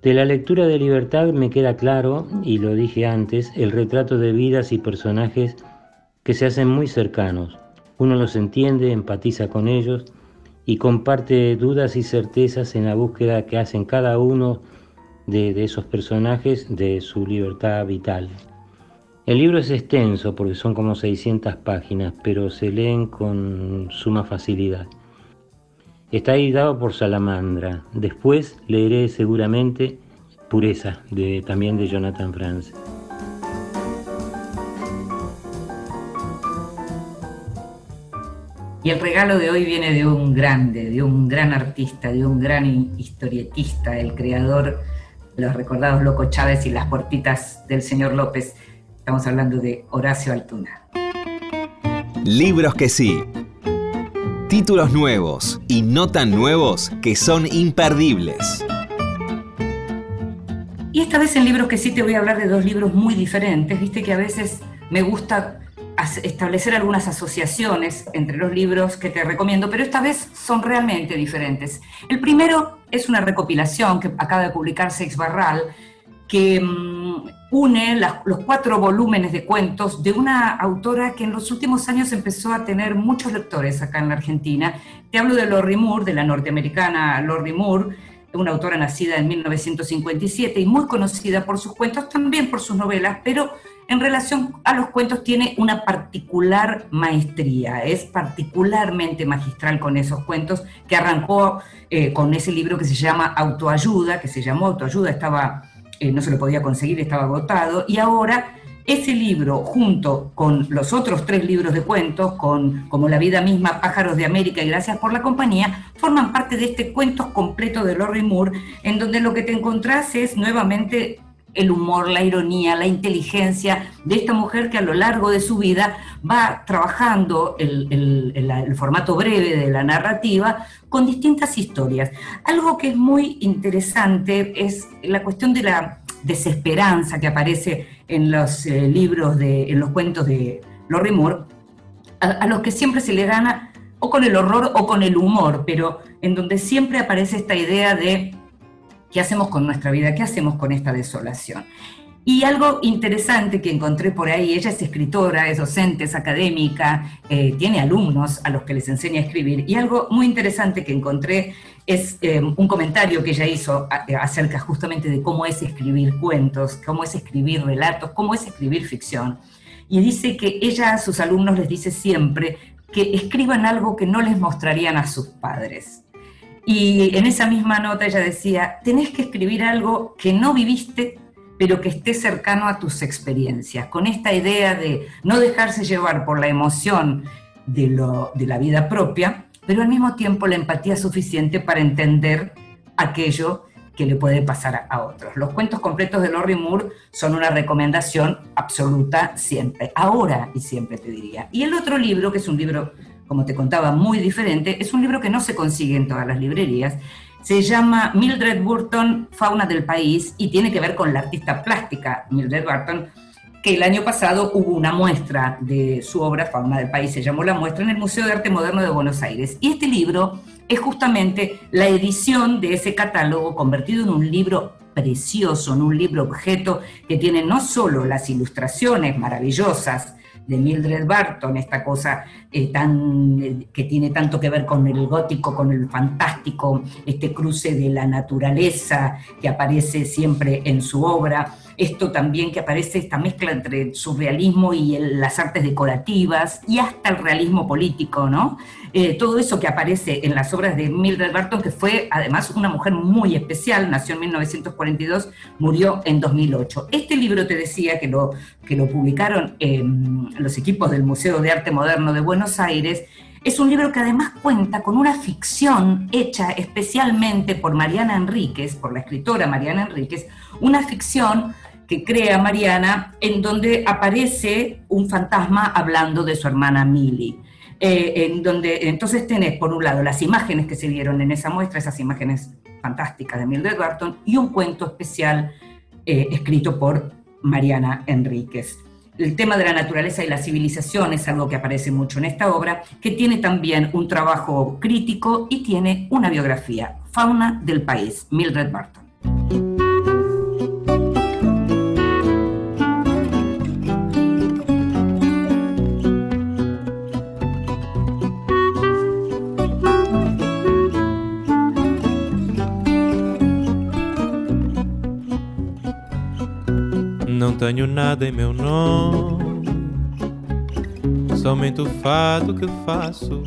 De la lectura de Libertad me queda claro, y lo dije antes, el retrato de vidas y personajes que se hacen muy cercanos. Uno los entiende, empatiza con ellos y comparte dudas y certezas en la búsqueda que hacen cada uno de, esos personajes de su libertad vital. El libro es extenso porque son como 600 páginas, pero se leen con suma facilidad. Está editado por Salamandra. Después leeré seguramente Pureza, de, también de Jonathan Franz. Y el regalo de hoy viene de un grande, de un gran artista, de un gran historietista, el creador de los recordados Loco Chávez y las puertitas del señor López. Estamos hablando de Horacio Altuna. Libros que sí. Títulos nuevos y no tan nuevos que son imperdibles. Y esta vez en libros que sí te voy a hablar de dos libros muy diferentes. Viste que a veces me gusta establecer algunas asociaciones entre los libros que te recomiendo, pero esta vez son realmente diferentes. El primero es una recopilación que acaba de publicar Sex Barral, que une los cuatro volúmenes de cuentos de una autora que en los últimos años empezó a tener muchos lectores acá en la Argentina. Te hablo de Lori Moore, de la norteamericana Lori Moore, una autora nacida en 1957 y muy conocida por sus cuentos, también por sus novelas, pero en relación a los cuentos tiene una particular maestría, es particularmente magistral con esos cuentos, que arrancó eh, con ese libro que se llama Autoayuda, que se llamó Autoayuda, estaba, eh, no se lo podía conseguir, estaba agotado, y ahora ese libro, junto con los otros tres libros de cuentos, con, como La vida misma, Pájaros de América y Gracias por la compañía, forman parte de este cuento completo de Lori Moore, en donde lo que te encontrás es nuevamente el humor, la ironía, la inteligencia de esta mujer que a lo largo de su vida va trabajando el, formato breve de la narrativa con distintas historias. Algo que es muy interesante es la cuestión de la desesperanza que aparece en los eh, libros, de, en los cuentos de Lori Moore, a, los que siempre se le gana o con el horror o con el humor, pero en donde siempre aparece esta idea de qué hacemos con nuestra vida, qué hacemos con esta desolación. Y algo interesante que encontré por ahí, ella es escritora, es docente, es académica, eh, tiene alumnos a los que les enseña a escribir, y algo muy interesante que encontré es eh, un comentario que ella hizo acerca justamente de cómo es escribir cuentos, cómo es escribir relatos, cómo es escribir ficción. Y dice que ella a sus alumnos les dice siempre que escriban algo que no les mostrarían a sus padres. Y en esa misma nota ella decía, tenés que escribir algo que no viviste, pero que esté cercano a tus experiencias, con esta idea de no dejarse llevar por la emoción de, lo, de la vida propia, pero al mismo tiempo la empatía suficiente para entender aquello que le puede pasar a otros. Los cuentos completos de Lori Moore son una recomendación absoluta siempre, ahora y siempre te diría. Y el otro libro, que es un libro, como te contaba, muy diferente, es un libro que no se consigue en todas las librerías, se llama Mildred Burton, Fauna del País, y tiene que ver con la artista plástica Mildred Burton, que el año pasado hubo una muestra de su obra, Fauna del País, se llamó la muestra, en el Museo de Arte Moderno de Buenos Aires. Y este libro es justamente la edición de ese catálogo convertido en un libro precioso, en un libro objeto que tiene no solo las ilustraciones maravillosas, de Mildred Barton, esta cosa eh, eh, que tiene tanto que ver con el gótico, con el fantástico, este cruce de la naturaleza que aparece siempre en su obra, esto también que aparece, esta mezcla entre surrealismo y las artes decorativas y hasta el realismo político, ¿no? Eh, todo eso que aparece en las obras de Mildred Barton, que fue además una mujer muy especial, nació en 1942, murió en 2008. Este libro te decía que lo, que lo publicaron los equipos del Museo de Arte Moderno de Buenos Aires, es un libro que además cuenta con una ficción hecha especialmente por Mariana Enríquez, por la escritora Mariana Enríquez, una ficción que crea Mariana, en donde aparece un fantasma hablando de su hermana Millie. Eh, en donde entonces tenés, por un lado, las imágenes que se vieron en esa muestra, esas imágenes fantásticas de Mildred Barton, y un cuento especial eh, escrito por Mariana Enríquez. El tema de la naturaleza y la civilización es algo que aparece mucho en esta obra, que tiene también un trabajo crítico y tiene una biografía, Fauna del País, Mildred Barton. Tenho nada em meu nome, somente o fado que faço.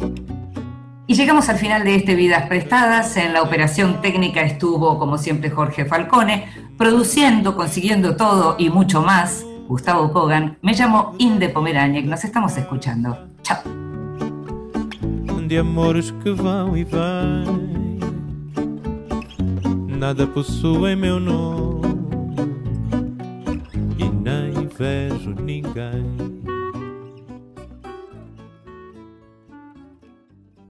Y llegamos al final de este Vidas Prestadas. En la operación técnica estuvo, como siempre, Jorge Falcone, produciendo, consiguiendo todo y mucho más. Gustavo Kogan. Me llamo Inde Pomeraniec. Nos estamos escuchando. Chao. De amores que vão e vêm, nada meu nome. Vejo ninguém.